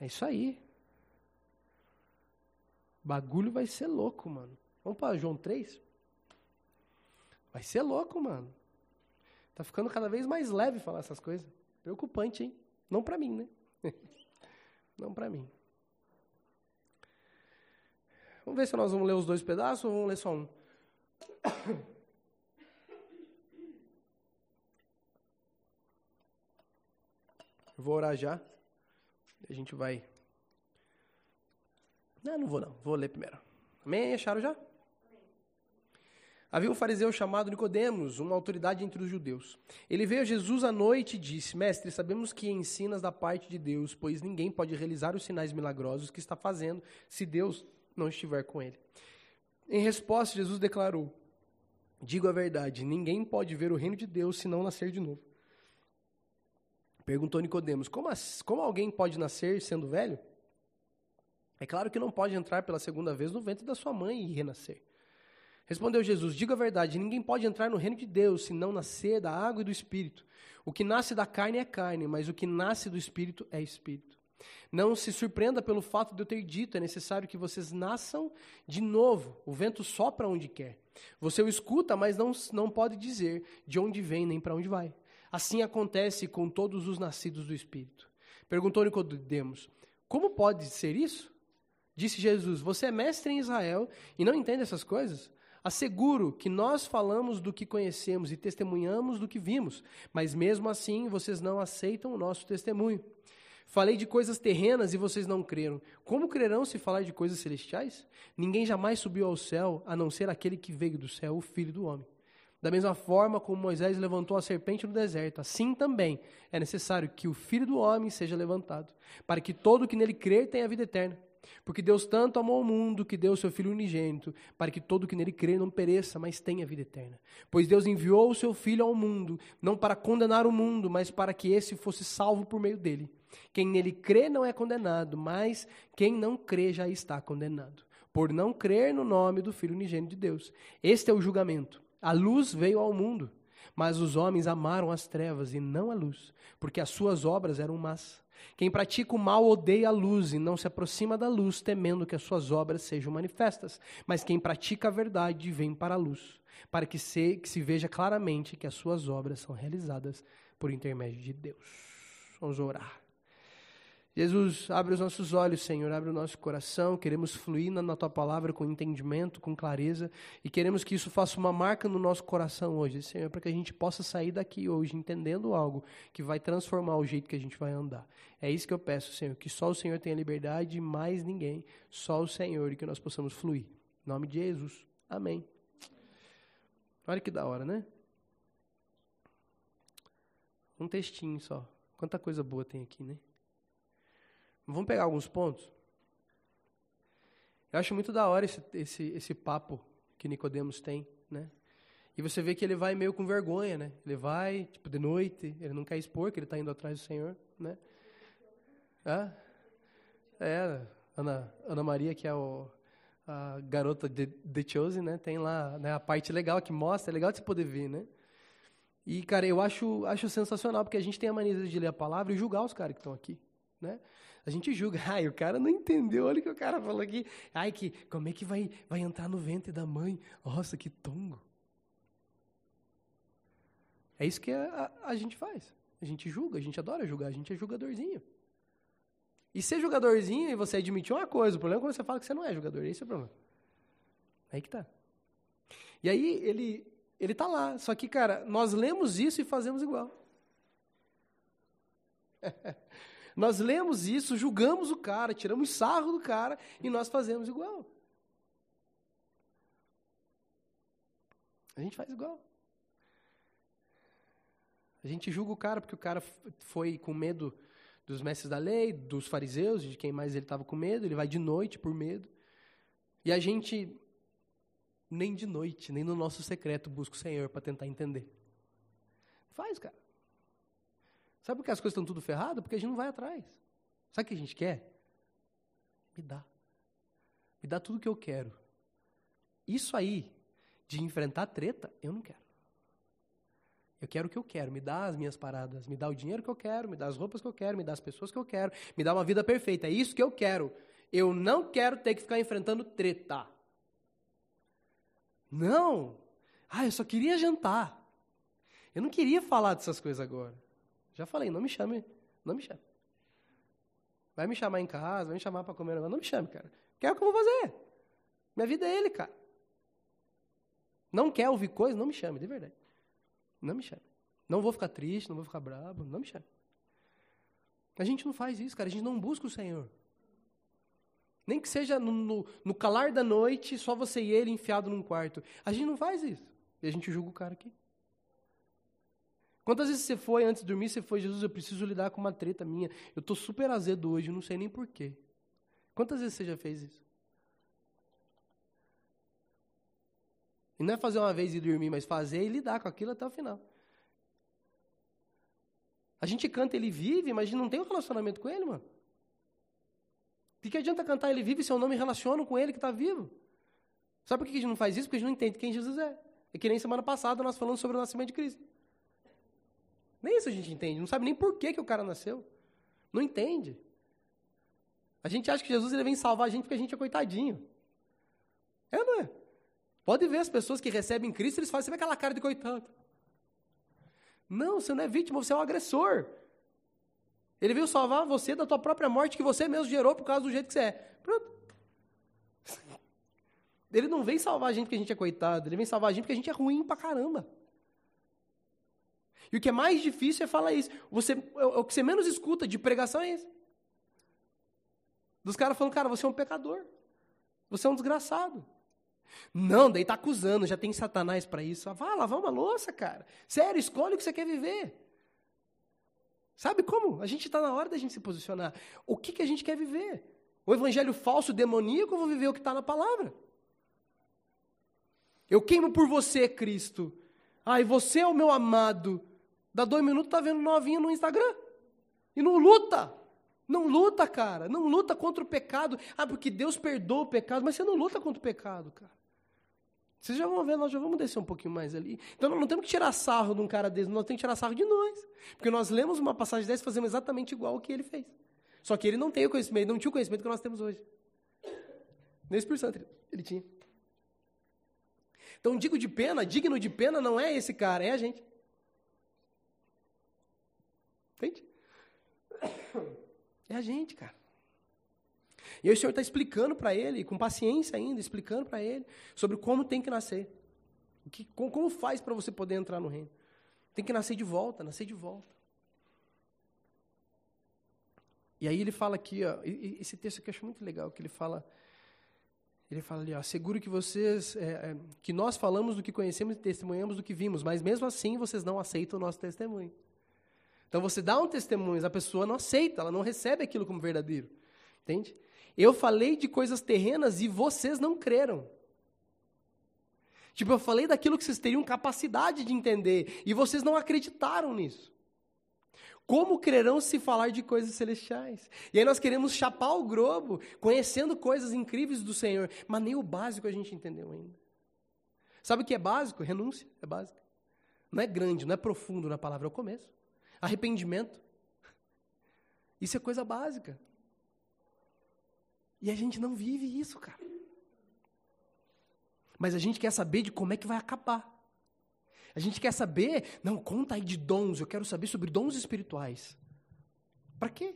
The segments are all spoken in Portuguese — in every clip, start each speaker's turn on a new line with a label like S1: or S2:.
S1: É isso aí. Bagulho vai ser louco, mano. Vamos para João 3? Vai ser louco, mano. Tá ficando cada vez mais leve falar essas coisas. Preocupante, hein? Não para mim, né? Não para mim. Vamos ver se nós vamos ler os dois pedaços ou vamos ler só um. Vou orar já. A gente vai. Não, não vou não. Vou ler primeiro. Amém? Acharam já? Havia um fariseu chamado Nicodemos, uma autoridade entre os judeus. Ele veio a Jesus à noite e disse: Mestre, sabemos que ensinas da parte de Deus, pois ninguém pode realizar os sinais milagrosos que está fazendo se Deus não estiver com ele. Em resposta, Jesus declarou: Digo a verdade, ninguém pode ver o reino de Deus se não nascer de novo. Perguntou Nicodemos: como, como alguém pode nascer sendo velho? É claro que não pode entrar pela segunda vez no ventre da sua mãe e renascer. Respondeu Jesus: Diga a verdade, ninguém pode entrar no reino de Deus se não nascer da água e do espírito. O que nasce da carne é carne, mas o que nasce do espírito é espírito. Não se surpreenda pelo fato de eu ter dito, é necessário que vocês nasçam de novo. O vento sopra onde quer. Você o escuta, mas não, não pode dizer de onde vem nem para onde vai. Assim acontece com todos os nascidos do Espírito. Perguntou Nicodemos: Como pode ser isso? Disse Jesus: Você é mestre em Israel e não entende essas coisas? Asseguro que nós falamos do que conhecemos e testemunhamos do que vimos, mas mesmo assim vocês não aceitam o nosso testemunho. Falei de coisas terrenas e vocês não creram. Como crerão se falar de coisas celestiais? Ninguém jamais subiu ao céu, a não ser aquele que veio do céu, o Filho do Homem. Da mesma forma como Moisés levantou a serpente no deserto, assim também é necessário que o Filho do Homem seja levantado, para que todo que nele crer tenha vida eterna. Porque Deus tanto amou o mundo que deu o seu Filho unigênito, para que todo que nele crê não pereça, mas tenha vida eterna. Pois Deus enviou o seu Filho ao mundo, não para condenar o mundo, mas para que esse fosse salvo por meio dele. Quem nele crê não é condenado, mas quem não crê já está condenado, por não crer no nome do Filho unigênito de Deus. Este é o julgamento. A luz veio ao mundo, mas os homens amaram as trevas e não a luz, porque as suas obras eram más. Quem pratica o mal odeia a luz e não se aproxima da luz, temendo que as suas obras sejam manifestas. Mas quem pratica a verdade vem para a luz, para que se, que se veja claramente que as suas obras são realizadas por intermédio de Deus. Vamos orar. Jesus, abre os nossos olhos, Senhor, abre o nosso coração. Queremos fluir na, tua palavra com entendimento, com clareza, e queremos que isso faça uma marca no nosso coração hoje, Senhor, para que a gente possa sair daqui hoje entendendo algo que vai transformar o jeito que a gente vai andar. É isso que eu peço, Senhor, que só o Senhor tenha liberdade e mais ninguém, só o Senhor, e que nós possamos fluir. Em nome de Jesus. Amém. Olha que da hora, né? Um textinho só. Quanta coisa boa tem aqui, né? Vamos pegar alguns pontos? Eu acho muito da hora esse, esse, esse papo que Nicodemos tem, né? E você vê que ele vai meio com vergonha, né? Ele vai, tipo, de noite, ele não quer expor que ele está indo atrás do Senhor, né? É, Ana, Ana Maria, que é o, a garota de, de Chosen, né? Tem lá né, a parte legal que mostra, é legal de você poder ver, né? E, cara, eu acho, acho sensacional, porque a gente tem a mania de ler a palavra e julgar os caras que estão aqui, né? A gente julga, ai, o cara não entendeu, olha o que o cara falou aqui. Ai, que, como é que vai, vai entrar no ventre da mãe? Nossa, que tongo. É isso que a, a, a gente faz. A gente julga, a gente adora julgar, a gente é julgadorzinho. E ser jogadorzinho e você admitir uma coisa, o problema é quando você fala que você não é jogador, esse é o problema. Aí que tá. E aí ele ele tá lá, só que, cara, nós lemos isso e fazemos igual. Nós lemos isso, julgamos o cara, tiramos sarro do cara e nós fazemos igual. A gente faz igual. A gente julga o cara porque o cara foi com medo dos mestres da lei, dos fariseus, de quem mais ele estava com medo, ele vai de noite por medo. E a gente nem de noite, nem no nosso secreto busca o Senhor para tentar entender. Faz, cara. Sabe por que as coisas estão tudo ferradas? Porque a gente não vai atrás. Sabe o que a gente quer? Me dá. Me dá tudo o que eu quero. Isso aí, de enfrentar treta, eu não quero. Eu quero o que eu quero, me dá as minhas paradas, me dá o dinheiro que eu quero, me dá as roupas que eu quero, me dá as pessoas que eu quero, me dá uma vida perfeita. É isso que eu quero. Eu não quero ter que ficar enfrentando treta. Não. Ah, eu só queria jantar. Eu não queria falar dessas coisas agora. Já falei, não me chame, não me chame. Vai me chamar em casa, vai me chamar para comer, não me chame, cara. Quer o que eu vou fazer? Minha vida é ele, cara. Não quer ouvir coisa, não me chame, de verdade. Não me chame. Não vou ficar triste, não vou ficar bravo, não me chame. A gente não faz isso, cara. A gente não busca o Senhor. Nem que seja no, no, no, calar da noite, só você e ele enfiado num quarto. A gente não faz isso. E a gente julga o cara aqui. Quantas vezes você foi, antes de dormir, você foi, Jesus, eu preciso lidar com uma treta minha. Eu estou super azedo hoje, não sei nem porquê. Quantas vezes você já fez isso? E não é fazer uma vez e dormir, mas fazer e lidar com aquilo até o final. A gente canta, ele vive, mas a gente não tem um relacionamento com ele, mano. O que, adianta cantar ele vive se eu não me relaciono com ele que está vivo? Sabe por que a gente não faz isso? Porque a gente não entende quem Jesus é. É que nem semana passada nós falamos sobre o nascimento de Cristo. Nem isso a gente entende. Não sabe nem por que, que o cara nasceu. Não entende. A gente acha que Jesus ele vem salvar a gente porque a gente é coitadinho. É, não é? Pode ver as pessoas que recebem Cristo, eles fazem sempre aquela cara de coitado. Não, você não é vítima, você é um agressor. Ele veio salvar você da tua própria morte que você mesmo gerou por causa do jeito que você é. Pronto. Ele não vem salvar a gente porque a gente é coitado, ele vem salvar a gente porque a gente é ruim pra caramba. E o que é mais difícil é falar isso. Você, é o que você menos escuta de pregação é isso. Dos caras falando, cara, você é um pecador. Você é um desgraçado. Não, daí tá acusando, já tem Satanás para isso. Ah, lavar uma louça, cara. Sério, escolhe o que você quer viver. Sabe como? A gente está na hora da gente se posicionar. O que, que a gente quer viver? O evangelho falso, demoníaco, ou vou viver o que está na palavra? Eu queimo por você, Cristo. Ai, você é o meu amado. Dá dois minutos, tá vendo novinho no Instagram. E não luta. Não luta, cara. Não luta contra o pecado. Ah, porque Deus perdoa o pecado, mas você não luta contra o pecado, cara. Vocês já vão ver, nós já vamos descer um pouquinho mais ali. Então nós não temos que tirar sarro de um cara desse, nós temos que tirar sarro de nós. Porque nós lemos uma passagem dessa e fazemos exatamente igual o que ele fez. Só que ele não tem o conhecimento, não tinha o conhecimento que nós temos hoje. Nem Espírito Santo ele tinha. Então, digo de pena, digno de pena não é esse cara, é a gente. Entende? É a gente, cara. E aí o Senhor está explicando para ele, com paciência ainda, explicando para ele sobre como tem que nascer. Que, como, faz para você poder entrar no reino. Tem que nascer de volta, nascer de volta. E aí ele fala aqui, ó, esse texto aqui eu acho muito legal, que ele fala, ele fala ali, ó, asseguro que vocês, é, é, que nós falamos do que conhecemos e testemunhamos do que vimos, mas mesmo assim vocês não aceitam o nosso testemunho. Então você dá um testemunho, a pessoa não aceita, ela não recebe aquilo como verdadeiro. Entende? Eu falei de coisas terrenas e vocês não creram. Tipo, eu falei daquilo que vocês teriam capacidade de entender e vocês não acreditaram nisso. Como crerão se falar de coisas celestiais? E aí nós queremos chapar o globo, conhecendo coisas incríveis do Senhor, mas nem o básico a gente entendeu ainda. Sabe o que é básico? Renúncia é básico. Não é grande, não é profundo na palavra, é o começo. Arrependimento. Isso é coisa básica. E a gente não vive isso, cara. Mas a gente quer saber de como é que vai acabar. A gente quer saber, não, conta aí de dons, eu quero saber sobre dons espirituais. Para quê?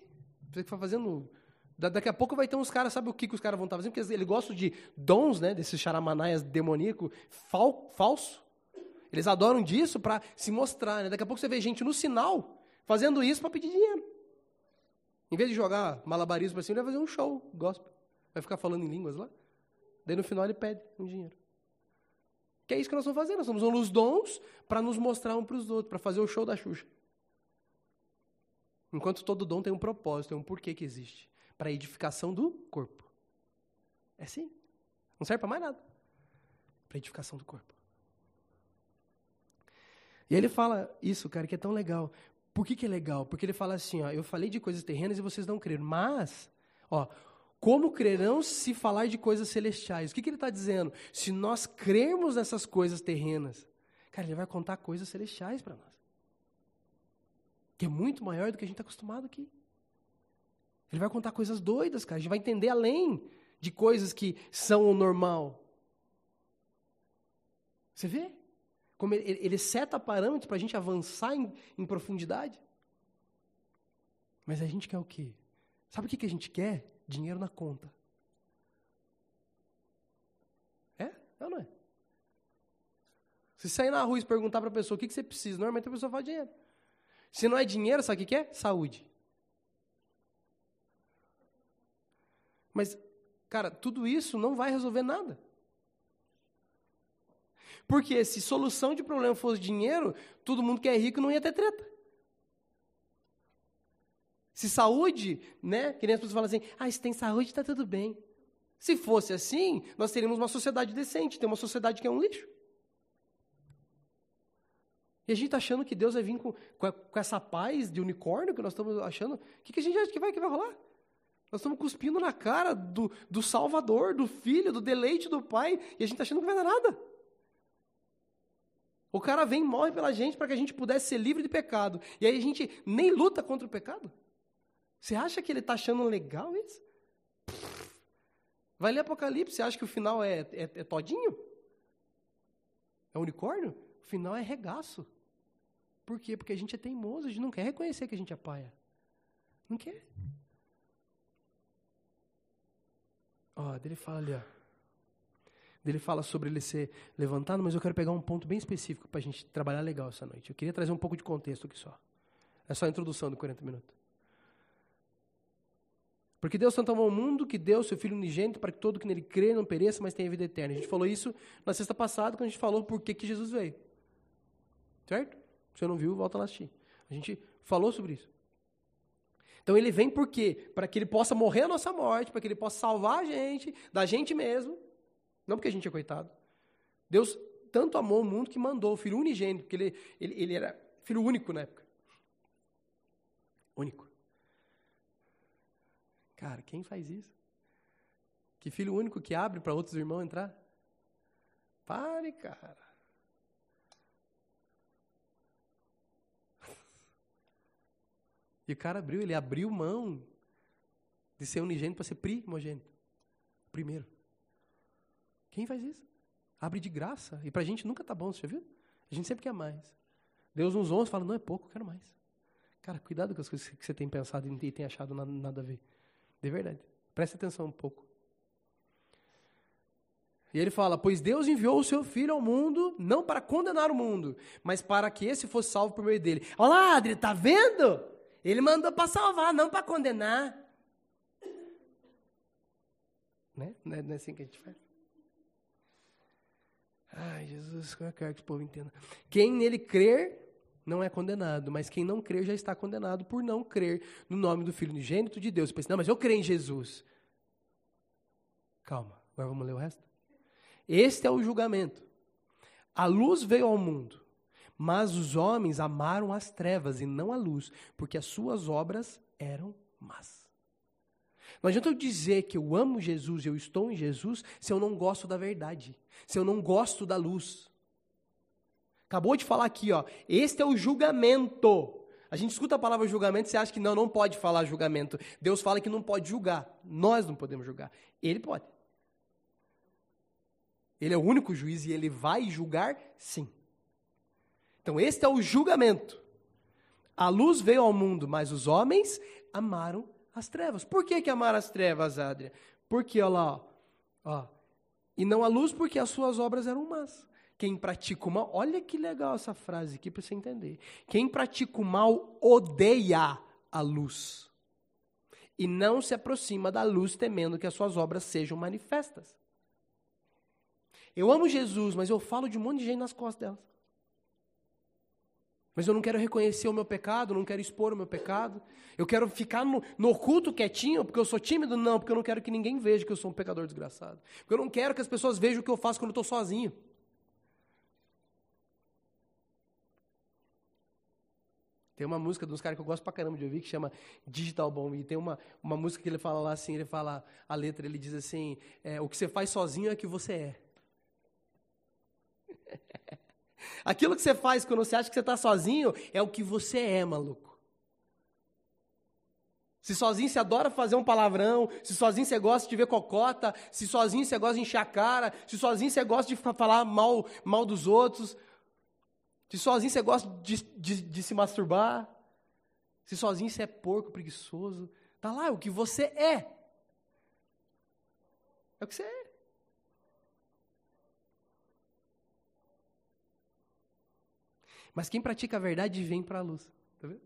S1: Você ficar fazendo. Daqui a pouco vai ter uns caras, sabe o que, que os caras vão estar fazendo? Porque eles gostam de dons, né? Desses charamanaias demoníaco fal, falso. Eles adoram disso para se mostrar. Né? Daqui a pouco você vê gente no sinal fazendo isso para pedir dinheiro. Em vez de jogar malabarismo assim, ele vai fazer um show gospel. Vai ficar falando em línguas lá. Daí no final ele pede um dinheiro. Que é isso que nós estamos fazendo. Nós estamos usando os dons para nos mostrar um para os outros, para fazer o show da Xuxa. Enquanto todo dom tem um propósito, tem um porquê que existe. Para a edificação do corpo. É sim. Não serve para mais nada. Para edificação do corpo. E ele fala isso, cara, que é tão legal. Por que, que é legal? Porque ele fala assim, ó, eu falei de coisas terrenas e vocês não creram. Mas, ó, como crerão se falar de coisas celestiais? O que, que ele está dizendo? Se nós crermos nessas coisas terrenas, cara, ele vai contar coisas celestiais para nós. que é muito maior do que a gente está acostumado aqui. Ele vai contar coisas doidas, cara. A gente vai entender além de coisas que são o normal. Você vê? Como ele, ele seta parâmetros para a gente avançar em, em, profundidade. Mas a gente quer o quê? Sabe o que, que a gente quer? Dinheiro na conta. É? É ou não é? Se sair na rua e perguntar para a pessoa o que, que você precisa, normalmente a pessoa fala dinheiro. Se não é dinheiro, sabe o que, que é? Saúde. Mas, cara, tudo isso não vai resolver nada. Porque se solução de problema fosse dinheiro, todo mundo que é rico não ia ter treta. Se saúde, né? Que nem as pessoas falam assim, ah, se tem saúde, está tudo bem. Se fosse assim, nós teríamos uma sociedade decente, tem uma sociedade que é um lixo. E a gente está achando que Deus vai vir com, com, essa paz de unicórnio que nós estamos achando. O que, que a gente acha que vai, que vai rolar? Nós estamos cuspindo na cara do, do Salvador, do Filho, do deleite do Pai, e a gente está achando que não vai dar nada. O cara vem e morre pela gente para que a gente pudesse ser livre de pecado. E aí a gente nem luta contra o pecado. Você acha que ele está achando legal isso? Vai ler Apocalipse, você acha que o final é, é, é todinho? É unicórnio? O final é regaço. Por quê? Porque a gente é teimoso, a gente não quer reconhecer que a gente é paia. Não quer. Ó, ele fala ali, ó. Ele fala sobre ele ser levantado, mas eu quero pegar um ponto bem específico para a gente trabalhar legal essa noite. Eu queria trazer um pouco de contexto aqui só. É só a introdução de 40 minutos. Porque Deus tanto amou o mundo que deu seu Filho unigênito para que todo que nele crê não pereça, mas tenha vida eterna. A gente falou isso na sexta passada, quando a gente falou por que, que Jesus veio. Certo? Se você não viu, volta lá assistir. A gente falou sobre isso. Então ele vem por quê? Para que ele possa morrer a nossa morte, para que ele possa salvar a gente, da gente mesmo, não porque a gente é coitado. Deus tanto amou o mundo que mandou o filho unigênito, porque ele, ele, ele era filho único na época. Único. Cara, quem faz isso? Que filho único que abre para outros irmãos entrar? Pare, cara. E o cara abriu, ele abriu mão de ser unigênito para ser primogênito. Primeiro. Quem faz isso? Abre de graça. E para a gente nunca tá bom, você já viu? A gente sempre quer mais. Deus nos honra e fala, não é pouco, eu quero mais. Cara, cuidado com as coisas que você tem pensado e tem achado nada, a ver. De verdade. Preste atenção um pouco. E ele fala: Pois Deus enviou o seu filho ao mundo, não para condenar o mundo, mas para que esse fosse salvo por meio dele. Olha lá, Adri, tá vendo? Ele mandou para salvar, não para condenar. Né? Não é assim que a gente faz? Ai, Jesus, como é que eu quero que o povo entenda? Quem nele crer não é condenado, mas quem não crer já está condenado por não crer no nome do Filho unigênito de Deus. Pensa, não, mas eu creio em Jesus. Calma, agora vamos ler o resto. Este é o julgamento. A luz veio ao mundo, mas os homens amaram as trevas e não a luz, porque as suas obras eram más. Não adianta eu dizer que eu amo Jesus, eu estou em Jesus, se eu não gosto da verdade, se eu não gosto da luz. Acabou de falar aqui, ó. Este é o julgamento. A gente escuta a palavra julgamento e você acha que não, não pode falar julgamento. Deus fala que não pode julgar. Nós não podemos julgar. Ele pode. Ele é o único juiz e ele vai julgar sim. Então, este é o julgamento. A luz veio ao mundo, mas os homens amaram as trevas. Por que, que amaram as trevas, Adria? Porque, olha lá, ó, ó, e não a luz, porque as suas obras eram más. Quem pratica o mal, olha que legal essa frase aqui para você entender. Quem pratica o mal odeia a luz e não se aproxima da luz temendo que as suas obras sejam manifestas. Eu amo Jesus, mas eu falo de um monte de gente nas costas delas. Mas eu não quero reconhecer o meu pecado, não quero expor o meu pecado. Eu quero ficar no, no oculto quietinho, porque eu sou tímido? Não, porque eu não quero que ninguém veja que eu sou um pecador desgraçado. Porque eu não quero que as pessoas vejam o que eu faço quando eu estou sozinho. Tem uma música de uns caras que eu gosto pra caramba de ouvir que chama Digital Bomb. E tem uma, uma música que ele fala lá assim, ele fala, a letra, ele diz assim, é, o que você faz sozinho é que você é. Aquilo que você faz quando você acha que você está sozinho é o que você é, maluco. Se sozinho você adora fazer um palavrão, se sozinho você gosta de ver cocota, se sozinho você gosta de encher a cara, se sozinho você gosta de falar mal, mal dos outros, se sozinho você gosta de, de, de se masturbar, se sozinho você é porco, preguiçoso, tá lá, é o que você é. É o que você é. Mas quem pratica a verdade vem para a luz. Tá vendo?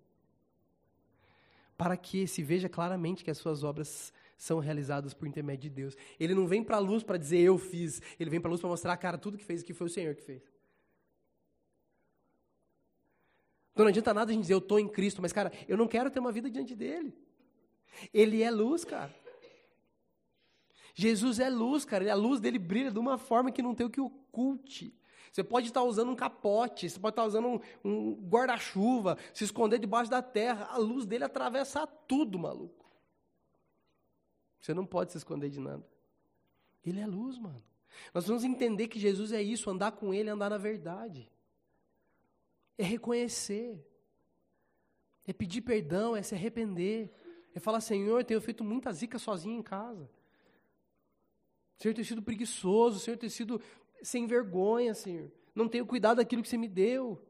S1: Para que se veja claramente que as suas obras são realizadas por intermédio de Deus. Ele não vem para a luz para dizer eu fiz. Ele vem para a luz para mostrar, cara, tudo que fez que foi o Senhor que fez. Então não adianta nada a gente dizer eu estou em Cristo, mas, cara, eu não quero ter uma vida diante dele. Ele é luz, cara. Jesus é luz, cara. A luz dele brilha de uma forma que não tem o que oculte. Você pode estar usando um capote, você pode estar usando um, um guarda-chuva, se esconder debaixo da terra. A luz dele atravessa tudo, maluco. Você não pode se esconder de nada. Ele é luz, mano. Nós vamos entender que Jesus é isso, andar com ele, andar na verdade. É reconhecer. É pedir perdão, é se arrepender. É falar, Senhor, eu tenho feito muita zica sozinho em casa. Senhor, eu tenho sido preguiçoso, Senhor, eu tenho sido sem vergonha, Senhor. Não tenho cuidado daquilo que você me deu.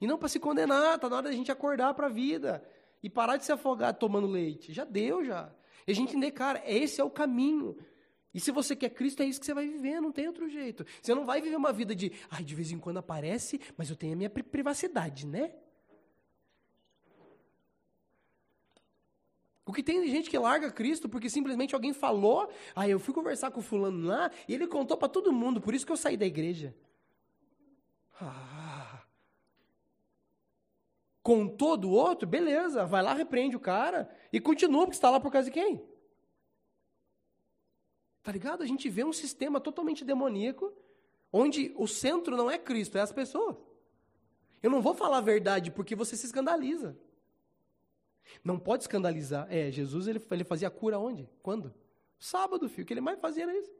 S1: E não para se condenar, está na hora da gente acordar para a vida. E parar de se afogar tomando leite. Já deu, já. E a gente entender, cara, esse é o caminho. E se você quer Cristo, é isso que você vai viver, não tem outro jeito. Você não vai viver uma vida de, ai, de vez em quando aparece, mas eu tenho a minha privacidade, né? O que tem gente que larga Cristo porque simplesmente alguém falou, aí ah, eu fui conversar com o fulano lá e ele contou para todo mundo, por isso que eu saí da igreja. Ah. Contou do outro? Beleza, vai lá, repreende o cara e continua, porque está lá por causa de quem? Tá ligado? A gente vê um sistema totalmente demoníaco, onde o centro não é Cristo, é as pessoas. Eu não vou falar a verdade porque você se escandaliza. Não pode escandalizar. É, Jesus ele, ele fazia cura onde? Quando? Sábado, filho. O que ele mais fazia era isso.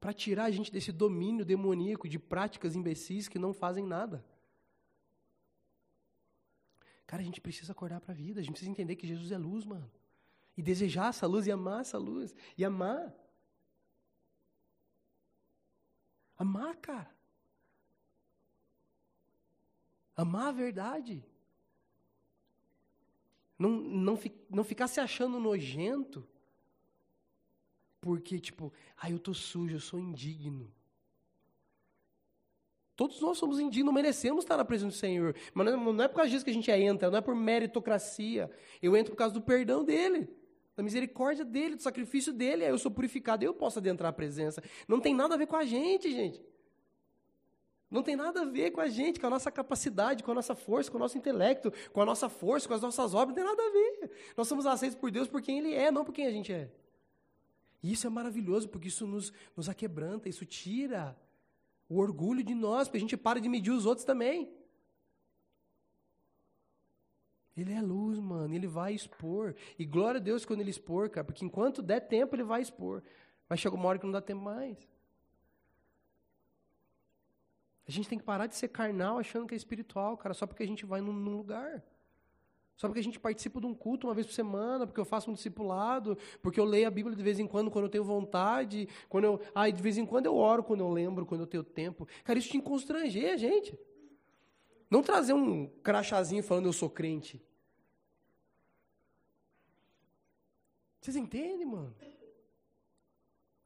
S1: Para tirar a gente desse domínio demoníaco de práticas imbecis que não fazem nada. Cara, a gente precisa acordar para a vida. A gente precisa entender que Jesus é luz, mano. E desejar essa luz e amar essa luz. E amar. Amar, cara. Amar a verdade. Não, não, não ficar se achando nojento. Porque, tipo, ah, eu tô sujo, eu sou indigno. Todos nós somos indignos, merecemos estar na presença do Senhor. Mas não é, é por causa disso que a gente entra, não é por meritocracia. Eu entro por causa do perdão dele, da misericórdia dele, do sacrifício dele. Aí eu sou purificado, eu posso adentrar a presença. Não tem nada a ver com a gente, gente. Não tem nada a ver com a gente, com a nossa capacidade, com a nossa força, com o nosso intelecto, com a nossa força, com as nossas obras, não tem nada a ver. Nós somos aceitos por Deus por quem Ele é, não por quem a gente é. E isso é maravilhoso, porque isso nos, nos aquebranta, isso tira o orgulho de nós, porque a gente para de medir os outros também. Ele é luz, mano, ele vai expor. E glória a Deus quando ele expor, cara, porque enquanto der tempo ele vai expor. Mas chega uma hora que não dá tempo mais. A gente tem que parar de ser carnal achando que é espiritual, cara, só porque a gente vai num, num lugar. Só porque a gente participa de um culto uma vez por semana, porque eu faço um discipulado, porque eu leio a Bíblia de vez em quando, quando eu tenho vontade, quando eu, ai, de vez em quando eu oro, quando eu lembro, quando eu tenho tempo. Cara, isso te constranger, gente. Não trazer um crachazinho falando eu sou crente. Vocês entendem, mano?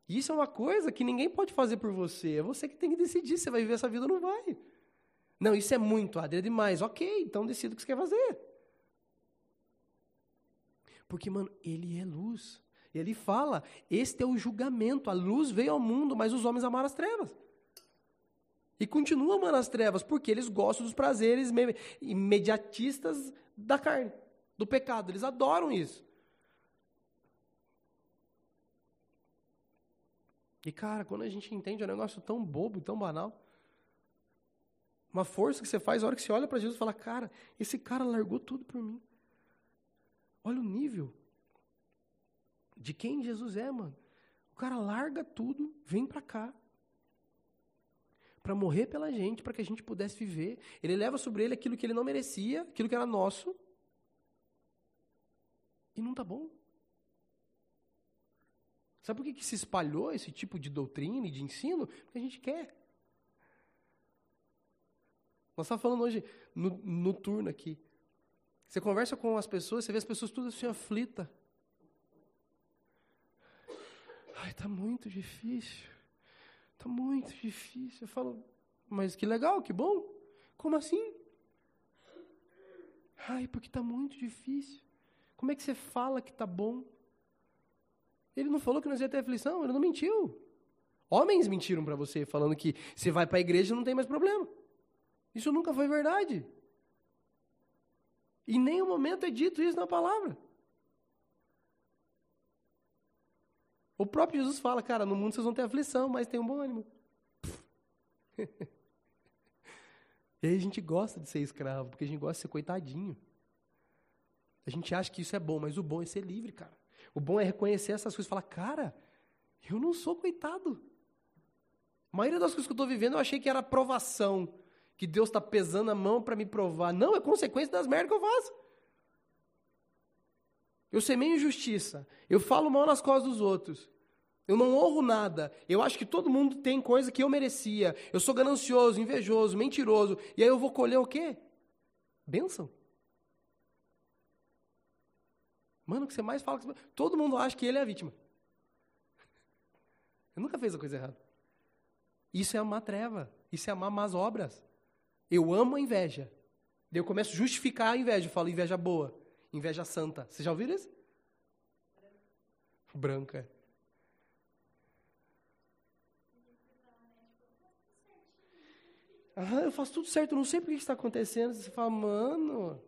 S1: Isso é uma coisa que ninguém pode fazer por você. É você que tem que decidir se vai viver essa vida ou não vai. Não, isso é muito, Adri, é demais. Ok, então decida o que você quer fazer. Porque, mano, ele é luz. Ele fala: este é o julgamento. A luz veio ao mundo, mas os homens amaram as trevas. E continuam amando as trevas, porque eles gostam dos prazeres imediatistas da carne, do pecado. Eles adoram isso. E, cara, quando a gente entende um negócio tão bobo, tão banal, uma força que você faz, a hora que você olha para Jesus e fala, cara, esse cara largou tudo por mim. Olha o nível de quem Jesus é, mano. O cara larga tudo, vem para cá. Para morrer pela gente, para que a gente pudesse viver. Ele leva sobre ele aquilo que ele não merecia, aquilo que era nosso, E não está bom. Sabe por que, que se espalhou esse tipo de doutrina e de ensino? Porque a gente quer. Nós estávamos falando hoje no, no turno aqui. Você conversa com as pessoas, você vê as pessoas tudo assim aflita. Ai, tá muito difícil. Tá muito difícil. Eu falo, mas que legal, que bom. Como assim? Ai, porque tá muito difícil. Como é que você fala que tá bom? Ele não falou que nós ia ter aflição, ele não mentiu. Homens mentiram para você, falando que você vai para a igreja e não tem mais problema. Isso nunca foi verdade. Em nenhum momento é dito isso na palavra. O próprio Jesus fala, cara, no mundo vocês vão ter aflição, mas tem um bom ânimo. e aí a gente gosta de ser escravo, porque a gente gosta de ser coitadinho. A gente acha que isso é bom, mas o bom é ser livre, cara. O bom é reconhecer essas coisas e falar, cara, eu não sou coitado. A maioria das coisas que eu estou vivendo eu achei que era provação, que Deus está pesando a mão para me provar. Não, é consequência das merdas que eu faço. Eu semeio injustiça. Eu falo mal nas costas dos outros. Eu não honro nada. Eu acho que todo mundo tem coisa que eu merecia. Eu sou ganancioso, invejoso, mentiroso. E aí eu vou colher o quê? Bênção. Mano, o que você mais fala? Todo mundo acha que ele é a vítima. Eu nunca fez a coisa errada. Isso é amar treva. Isso é amar más obras. Eu amo a inveja. Daí eu começo a justificar a inveja. Eu falo inveja boa. Inveja santa. Você já ouviu isso? Branca. Ah, eu faço tudo certo, não sei por que está acontecendo. Você fala, mano.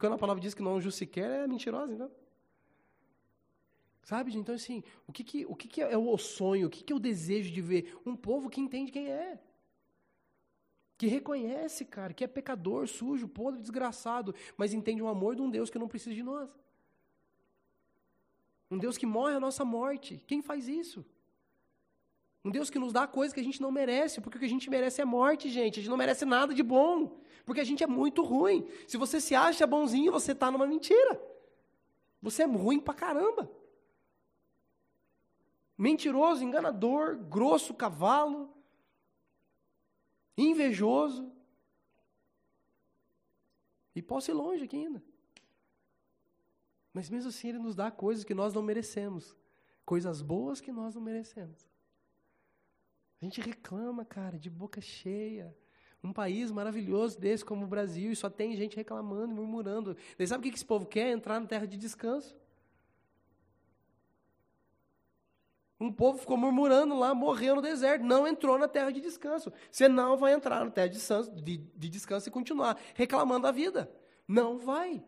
S1: Quando a palavra diz que não justiquer, é mentirosa, então. Sabe, então assim, o que, que, o que, que é o sonho, o que, que é o desejo de ver? Um povo que entende quem é que reconhece, cara, que é pecador, sujo, podre, desgraçado, mas entende o amor de um Deus que não precisa de nós. Um Deus que morre a nossa morte. Quem faz isso? Um Deus que nos dá coisas que a gente não merece, porque o que a gente merece é morte, gente. A gente não merece nada de bom, porque a gente é muito ruim. Se você se acha bonzinho, você está numa mentira. Você é ruim pra caramba. Mentiroso, enganador, grosso, cavalo invejoso. E posso ir longe aqui ainda. Mas mesmo assim, Ele nos dá coisas que nós não merecemos. Coisas boas que nós não merecemos. A gente reclama, cara, de boca cheia. Um país maravilhoso desse como o Brasil, e só tem gente reclamando, murmurando. E sabe o que esse povo quer? Entrar na terra de descanso. Um povo ficou murmurando lá, morreu no deserto, não entrou na terra de descanso. Você não vai entrar na terra de descanso, de, de descanso e continuar reclamando da vida. Não vai.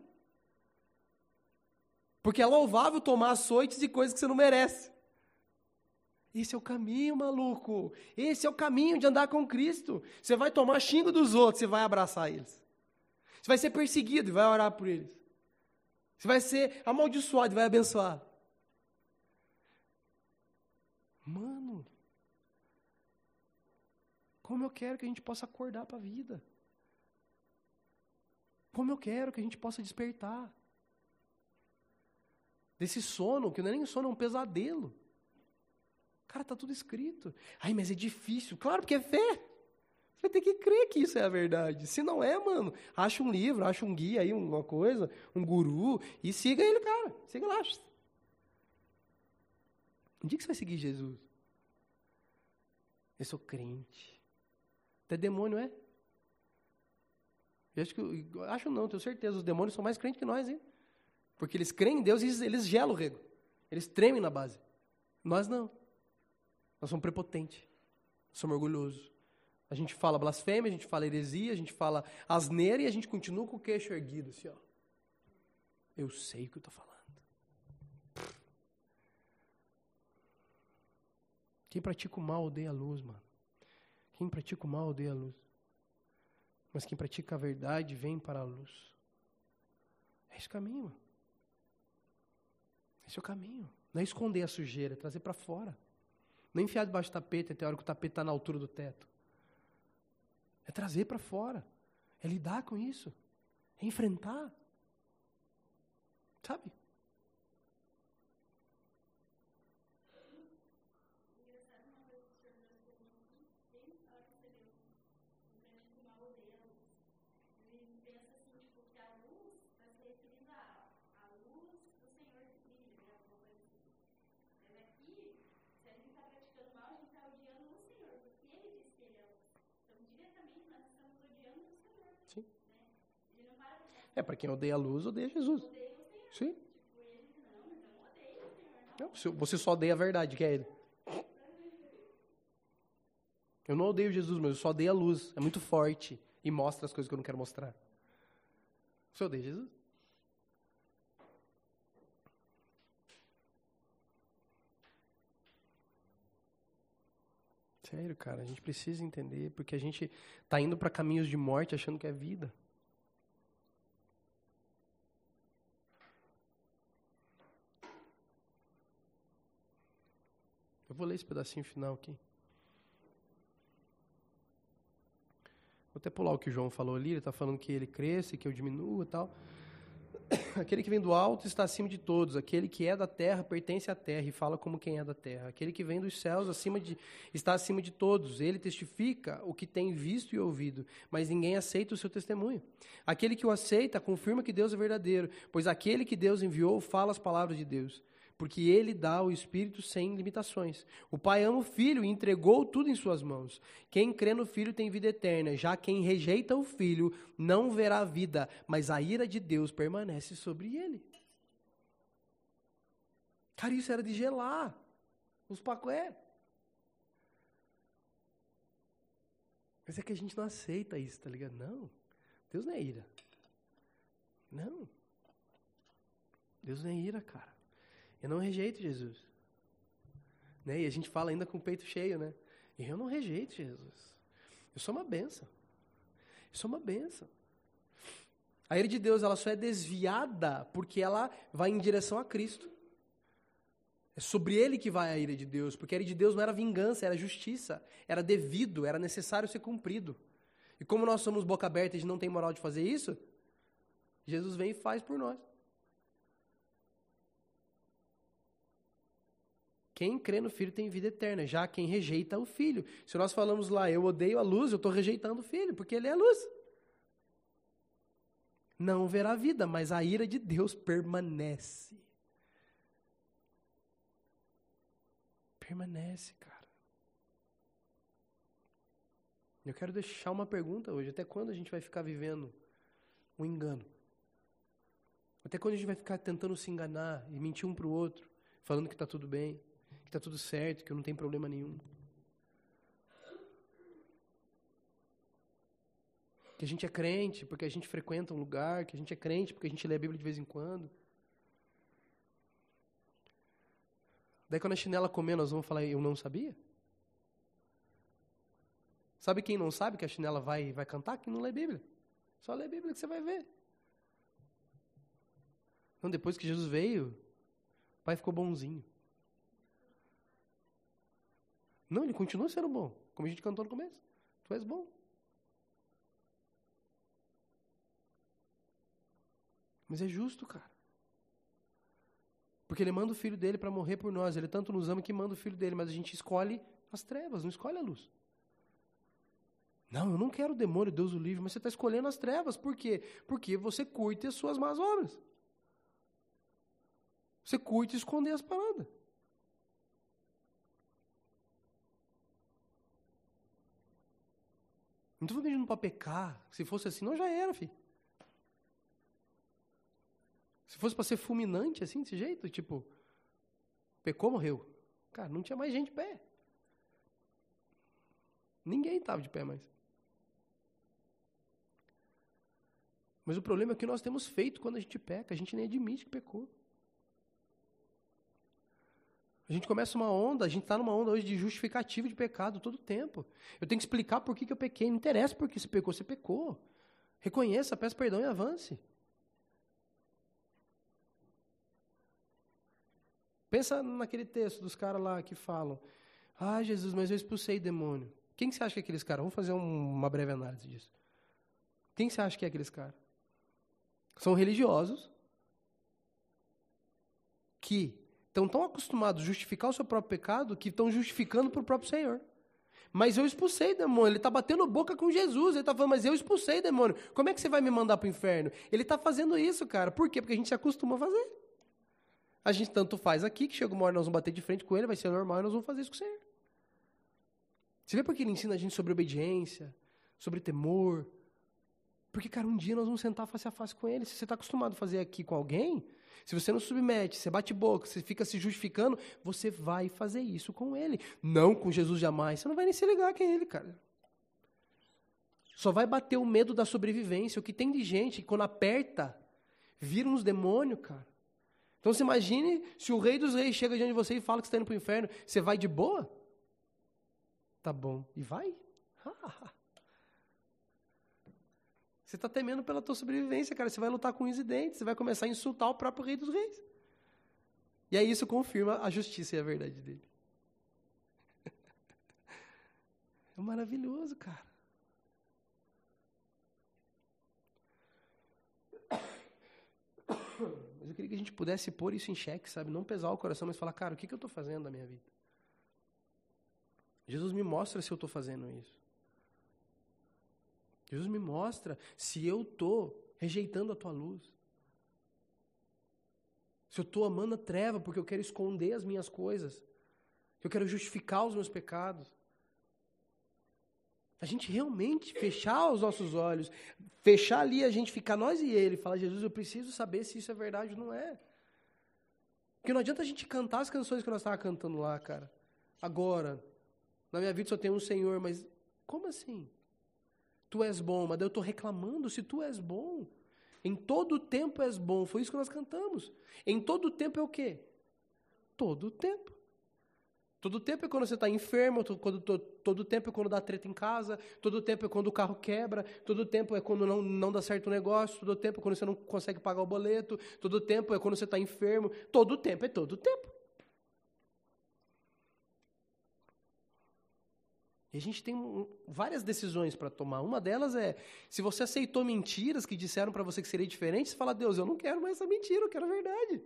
S1: Porque é louvável tomar açoites e coisas que você não merece. Esse é o caminho, maluco. Esse é o caminho de andar com Cristo. Você vai tomar xingo dos outros, você vai abraçar eles. Você vai ser perseguido e vai orar por eles. Você vai ser amaldiçoado e vai abençoar. Mano, como eu quero que a gente possa acordar para a vida. Como eu quero que a gente possa despertar. Desse sono, que não é nem sono, é um pesadelo. Cara, tá tudo escrito. Ai, mas é difícil. Claro, porque é fé. Você vai ter que crer que isso é a verdade. Se não é, mano, acha um livro, acha um guia aí, uma coisa, um guru, e siga ele, cara. Siga lá. Um dia que você vai seguir Jesus? Eu sou crente. Até demônio é? Eu acho que, eu acho não, tenho certeza, os demônios são mais crentes que nós, hein? Porque eles creem em Deus e eles, eles gelam o rego. Eles tremem na base. Nós não. Nós somos prepotentes. Somos orgulhosos. A gente fala blasfêmia, a gente fala heresia, a gente fala asneira e a gente continua com o queixo erguido, assim, ó. Eu sei o que eu estou falando. Quem pratica o mal odeia a luz, mano. Quem pratica o mal odeia a luz. Mas quem pratica a verdade vem para a luz. É esse o caminho. Mano. Esse é o caminho. Não é esconder a sujeira, é trazer para fora. É enfiar debaixo do tapete até a hora que o tapete está na altura do teto. É trazer para fora. É lidar com isso. É enfrentar. Sabe? É, para quem odeia a luz, odeia Jesus. Sim. Você só odeia a verdade, que é Ele. Eu não odeio Jesus, mas eu só odeio a luz. É muito forte e mostra as coisas que eu não quero mostrar. Você odeia Jesus? Sério, cara, a gente precisa entender, porque a gente está indo para caminhos de morte achando que é vida. Eu vou ler esse pedacinho final aqui. Vou até pular o que o João falou ali, ele está falando que ele cresce, que eu diminua e tal. Aquele que vem do alto está acima de todos. Aquele que é da terra pertence à terra e fala como quem é da terra. Aquele que vem dos céus acima de, está acima de todos. Ele testifica o que tem visto e ouvido, mas ninguém aceita o seu testemunho. Aquele que o aceita confirma que Deus é verdadeiro, pois aquele que Deus enviou fala as palavras de Deus porque ele dá o Espírito sem limitações. O Pai ama o Filho e entregou tudo em suas mãos. Quem crê no Filho tem vida eterna, já quem rejeita o Filho não verá vida, mas a ira de Deus permanece sobre ele. Cara, isso era de gelar os pacoé. Mas é que a gente não aceita isso, tá ligado? Não. Deus não é ira. Não. Deus não é ira, cara. Eu não rejeito Jesus. Né? E a gente fala ainda com o peito cheio, né? Eu não rejeito Jesus. Eu sou uma benção. Eu sou uma benção. A ira de Deus ela só é desviada porque ela vai em direção a Cristo. É sobre ele que vai a ira de Deus, porque a ira de Deus não era vingança, era justiça, era devido, era necessário ser cumprido. E como nós somos boca aberta e não tem moral de fazer isso, Jesus vem e faz por nós. Quem crê no Filho tem vida eterna, já quem rejeita o Filho. Se nós falamos lá, eu odeio a luz, eu estou rejeitando o Filho, porque ele é a luz. Não verá vida, mas a ira de Deus permanece. Permanece, cara. Eu quero deixar uma pergunta hoje: até quando a gente vai ficar vivendo um engano? Até quando a gente vai ficar tentando se enganar e mentir um para o outro, falando que está tudo bem? Está tudo certo, que não tem problema nenhum. Que a gente é crente porque a gente frequenta um lugar, que a gente é crente porque a gente lê a Bíblia de vez em quando. Daí quando a chinela comer, nós vamos falar, eu não sabia? Sabe quem não sabe que a chinela vai, vai cantar? Quem não lê Bíblia. Só lê Bíblia que você vai ver. Então, depois que Jesus veio, o pai ficou bonzinho. Não, ele continua sendo bom. Como a gente cantou no começo. Tu és bom. Mas é justo, cara. Porque ele manda o filho dele para morrer por nós. Ele tanto nos ama que manda o filho dele, mas a gente escolhe as trevas, não escolhe a luz. Não, eu não quero o demônio, Deus o livre, mas você está escolhendo as trevas. Por quê? Porque você curte as suas más obras. Você curte esconder as paradas. Não estou pedindo para pecar. Se fosse assim, não já era, filho. Se fosse para ser fulminante assim, desse jeito, tipo, pecou, morreu. Cara, não tinha mais gente de pé. Ninguém estava de pé mais. Mas o problema é que nós temos feito quando a gente peca, a gente nem admite que pecou. A gente começa uma onda, a gente está numa onda hoje de justificativa de pecado todo tempo. Eu tenho que explicar por que, que eu pequei. Não interessa por que você pecou, você pecou. Reconheça, peça perdão e avance. Pensa naquele texto dos caras lá que falam: Ah, Jesus, mas eu expulsei demônio. Quem você acha que é aqueles caras? Vamos fazer um, uma breve análise disso. Quem você acha que é aqueles caras? São religiosos que estão tão acostumados a justificar o seu próprio pecado que estão justificando para o próprio Senhor. Mas eu expulsei demônio. Ele está batendo boca com Jesus. Ele está falando, mas eu expulsei demônio. Como é que você vai me mandar para o inferno? Ele está fazendo isso, cara. Por quê? Porque a gente se acostuma a fazer. A gente tanto faz aqui que chega uma hora nós vamos bater de frente com ele, vai ser normal e nós vamos fazer isso com o Senhor. Você vê porque ele ensina a gente sobre obediência, sobre temor. Porque, cara, um dia nós vamos sentar face a face com ele. Se você está acostumado a fazer aqui com alguém, se você não submete, você bate boca, você fica se justificando, você vai fazer isso com ele. Não com Jesus jamais. Você não vai nem se ligar é ele, cara. Só vai bater o medo da sobrevivência. O que tem de gente que quando aperta, vira uns demônios, cara. Então você imagine se o rei dos reis chega diante de você e fala que você está indo para o inferno, você vai de boa? Tá bom. E vai? Você está temendo pela tua sobrevivência, cara. Você vai lutar com os dentes, você vai começar a insultar o próprio rei dos reis. E aí isso confirma a justiça e a verdade dele. É maravilhoso, cara. Mas eu queria que a gente pudesse pôr isso em xeque, sabe? Não pesar o coração, mas falar, cara, o que, que eu estou fazendo da minha vida? Jesus me mostra se eu estou fazendo isso. Jesus me mostra se eu estou rejeitando a tua luz. Se eu estou amando a treva porque eu quero esconder as minhas coisas. Eu quero justificar os meus pecados. A gente realmente fechar os nossos olhos, fechar ali, a gente ficar nós e ele, falar, Jesus, eu preciso saber se isso é verdade ou não é. Porque não adianta a gente cantar as canções que nós estávamos cantando lá, cara. Agora, na minha vida só tem um Senhor, mas como assim? Tu és bom, mas eu estou reclamando se tu és bom. Em todo tempo és bom, foi isso que nós cantamos. Em todo tempo é o quê? Todo tempo. Todo tempo é quando você está enfermo, todo, todo, todo tempo é quando dá treta em casa, todo tempo é quando o carro quebra, todo tempo é quando não, não dá certo o negócio, todo tempo é quando você não consegue pagar o boleto, todo tempo é quando você está enfermo, todo tempo é todo tempo. E a gente tem várias decisões para tomar. Uma delas é, se você aceitou mentiras que disseram para você que seria diferente, você fala, Deus, eu não quero mais essa mentira, eu quero a verdade.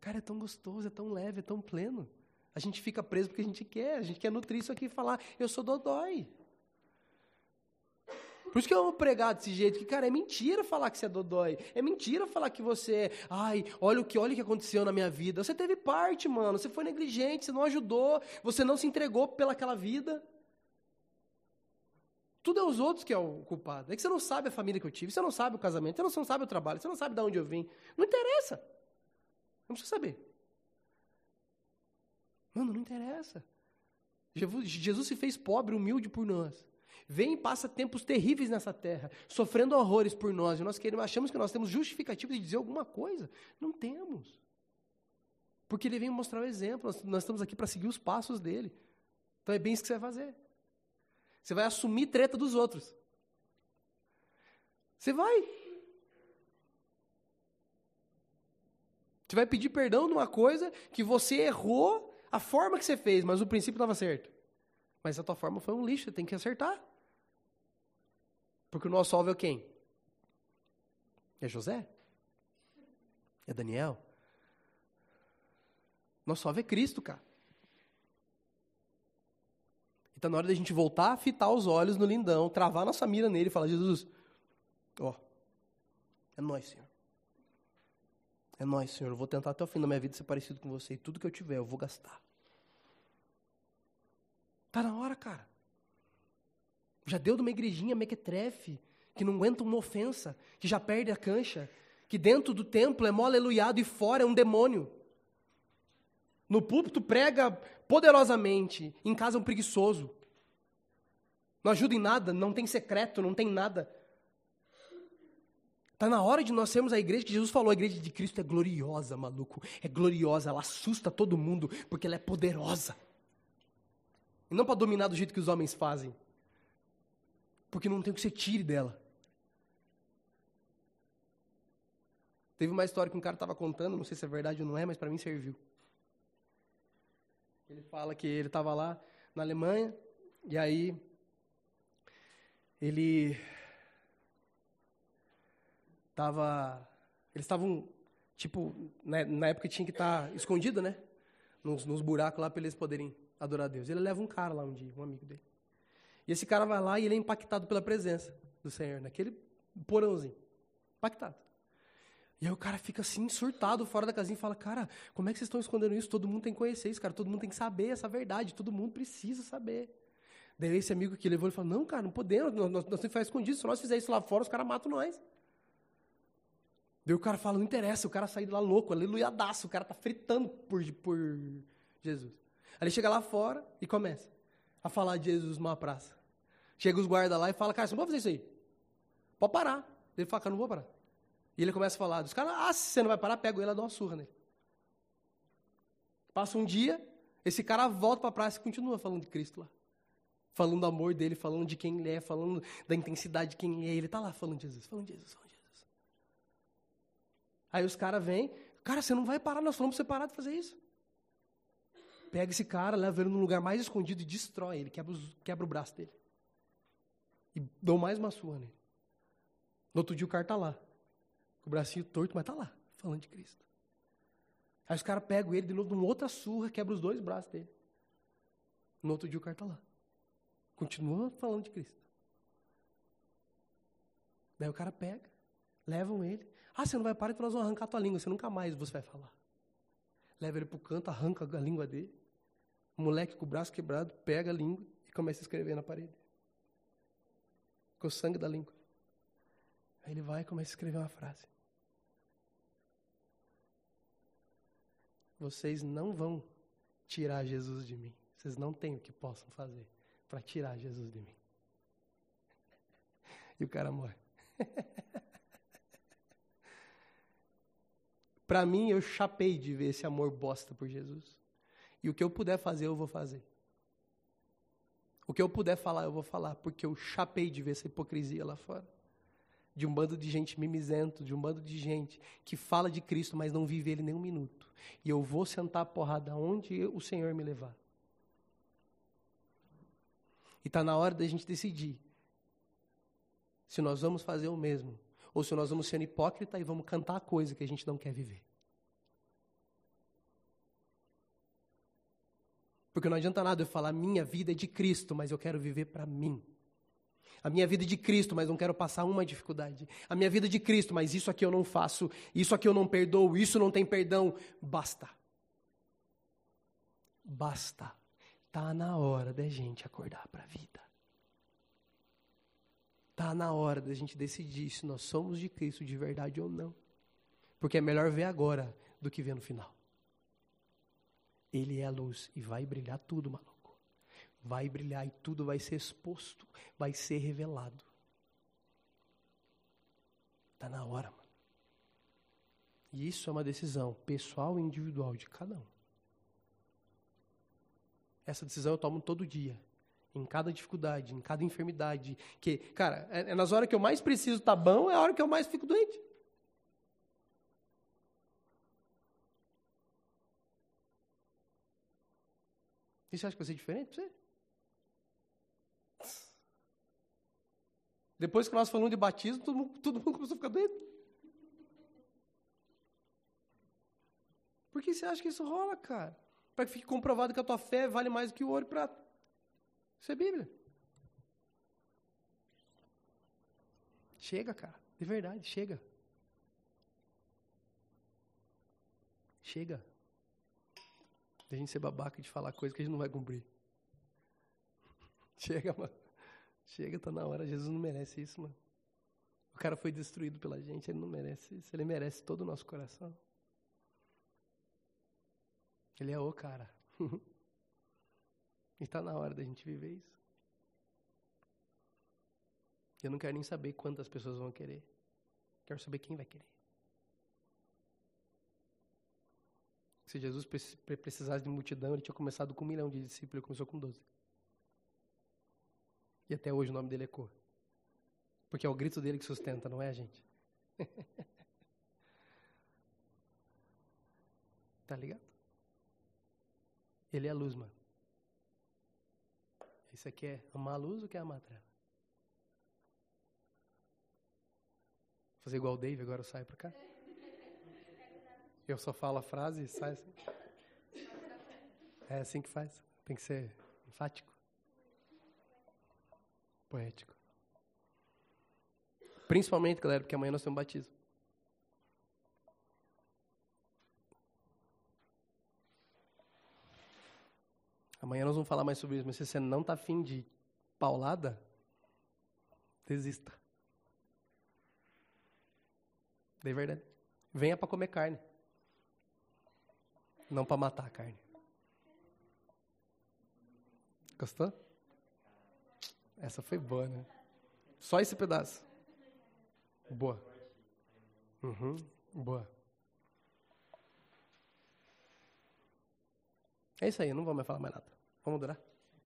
S1: Cara, é tão gostoso, é tão leve, é tão pleno. A gente fica preso porque a gente quer, a gente quer nutrir isso aqui e falar, eu sou dodói. Por isso que eu amo pregar desse jeito, que, cara, é mentira falar que você é dodói. É mentira falar que você é, ai, olha o que, olha o que aconteceu na minha vida. Você teve parte, mano. Você foi negligente, você não ajudou, você não se entregou pelaquela vida. Tudo é os outros que é o culpado. É que você não sabe a família que eu tive, você não sabe o casamento, você não sabe o trabalho, você não sabe de onde eu vim. Não interessa. Não precisa saber. Mano, não interessa. Jesus se fez pobre, humilde por nós vem e passa tempos terríveis nessa terra, sofrendo horrores por nós, e nós queremos, achamos que nós temos justificativa de dizer alguma coisa. Não temos. Porque ele vem mostrar o exemplo, nós, nós estamos aqui para seguir os passos dele. Então é bem isso que você vai fazer. Você vai assumir treta dos outros. Você vai. Você vai pedir perdão de uma coisa que você errou a forma que você fez, mas o princípio estava certo. Mas a tua forma foi um lixo, você tem que acertar. Porque o nosso alvo é quem? É José? É Daniel? Nosso alvo é Cristo, cara. Então, na hora da gente voltar a fitar os olhos no lindão, travar nossa mira nele e falar: Jesus, ó, é nós, Senhor. É nós, Senhor. Eu vou tentar até o fim da minha vida ser parecido com você. E tudo que eu tiver, eu vou gastar. Tá na hora, cara. Já deu de uma igrejinha mequetrefe, que não aguenta uma ofensa, que já perde a cancha, que dentro do templo é mó aleluiado e fora é um demônio. No púlpito prega poderosamente, em casa é um preguiçoso. Não ajuda em nada, não tem secreto, não tem nada. Está na hora de nós sermos a igreja que Jesus falou, a igreja de Cristo é gloriosa, maluco. É gloriosa, ela assusta todo mundo, porque ela é poderosa. E não para dominar do jeito que os homens fazem. Porque não tem o que você tire dela. Teve uma história que um cara estava contando, não sei se é verdade ou não é, mas para mim serviu. Ele fala que ele estava lá na Alemanha, e aí ele estava. Eles estavam Tipo, né, na época tinha que estar tá escondido, né? Nos, nos buracos lá para eles poderem adorar a Deus. Ele leva um cara lá um dia, um amigo dele. E esse cara vai lá e ele é impactado pela presença do Senhor, naquele porãozinho. Impactado. E aí o cara fica assim, surtado, fora da casinha, e fala, cara, como é que vocês estão escondendo isso? Todo mundo tem que conhecer isso, cara. Todo mundo tem que saber essa verdade. Todo mundo precisa saber. Daí esse amigo que levou, ele falou, não, cara, não podemos, nós, nós, nós temos que fazer escondido. Se nós fizermos isso lá fora, os caras matam nós. Daí o cara fala, não interessa, o cara sai de lá louco, aleluiadaço, o cara tá fritando por, por Jesus. Aí ele chega lá fora e começa a falar de Jesus numa praça. Chega os guardas lá e fala, cara, você não pode fazer isso aí. Pode parar. Ele fala, cara, não vou parar. E ele começa a falar. Os caras, ah, se você não vai parar, pega ele e dá uma surra nele. Passa um dia, esse cara volta para a praça e continua falando de Cristo lá. Falando do amor dele, falando de quem ele é, falando da intensidade de quem ele é. Ele está lá falando de Jesus, falando de Jesus, falando de Jesus. Aí os caras vêm, cara, você não vai parar, nós falamos para você parar de fazer isso. Pega esse cara, leva ele num lugar mais escondido e destrói ele, quebra, os, quebra o braço dele. E dou mais uma surra nele. No outro dia o cara está lá o bracinho torto, mas tá lá, falando de Cristo. Aí os caras pegam ele de novo numa outra surra, quebra os dois braços dele. No outro dia o cara tá lá. Continua falando de Cristo. Daí o cara pega, levam ele. Ah, você não vai parar, então nós vamos arrancar a tua língua, você nunca mais você vai falar. Leva ele pro canto, arranca a língua dele. O moleque com o braço quebrado pega a língua e começa a escrever na parede. Com o sangue da língua. Aí ele vai e começa a escrever uma frase. Vocês não vão tirar Jesus de mim. Vocês não têm o que possam fazer para tirar Jesus de mim. E o cara morre. para mim, eu chapei de ver esse amor bosta por Jesus. E o que eu puder fazer, eu vou fazer. O que eu puder falar, eu vou falar, porque eu chapei de ver essa hipocrisia lá fora de um bando de gente mimizento, de um bando de gente que fala de Cristo, mas não vive ele nem um minuto. E eu vou sentar a porrada onde o Senhor me levar. E está na hora da gente decidir se nós vamos fazer o mesmo, ou se nós vamos ser hipócrita e vamos cantar a coisa que a gente não quer viver. Porque não adianta nada eu falar, minha vida é de Cristo, mas eu quero viver para mim. A minha vida é de Cristo, mas não quero passar uma dificuldade. A minha vida é de Cristo, mas isso aqui eu não faço, isso aqui eu não perdoo, isso não tem perdão. Basta. Basta. Tá na hora da gente acordar para a vida. Tá na hora da gente decidir se nós somos de Cristo de verdade ou não. Porque é melhor ver agora do que ver no final. Ele é a luz e vai brilhar tudo, maluco vai brilhar e tudo vai ser exposto, vai ser revelado. Está na hora, mano. E isso é uma decisão pessoal e individual de cada um. Essa decisão eu tomo todo dia. Em cada dificuldade, em cada enfermidade. Que, cara, é, é nas horas que eu mais preciso estar tá bom, é a hora que eu mais fico doente. Você acha que vai ser diferente para você? Depois que nós falamos de batismo, todo mundo, todo mundo começou a ficar doido. Por que você acha que isso rola, cara? Para que fique comprovado que a tua fé vale mais do que o ouro e prata. Isso é Bíblia. Chega, cara. De verdade, chega. Chega. De a gente ser babaca de falar coisa que a gente não vai cumprir. Chega, mano. Chega, tá na hora. Jesus não merece isso, mano. O cara foi destruído pela gente, ele não merece isso. Ele merece todo o nosso coração. Ele é o cara. e está na hora da gente viver isso. Eu não quero nem saber quantas pessoas vão querer. Quero saber quem vai querer. Se Jesus precisasse de multidão, ele tinha começado com um milhão de discípulos, ele começou com doze. E até hoje o nome dele é Cor. Porque é o grito dele que sustenta, não é a gente. tá ligado? Ele é a luz, mano. Isso aqui é amar a luz ou quer amar a treva? Fazer igual o Dave, agora eu saio pra cá. Eu só falo a frase e sai assim. É assim que faz. Tem que ser enfático. Poético. Principalmente, galera, porque amanhã nós temos batismo. Amanhã nós vamos falar mais sobre isso, mas se você não está afim de paulada, desista. De verdade. Venha para comer carne. Não para matar a carne. Gostou? Essa foi boa, né? Só esse pedaço. Boa. Uhum, boa. É isso aí, não vou mais falar mais nada. Vamos durar?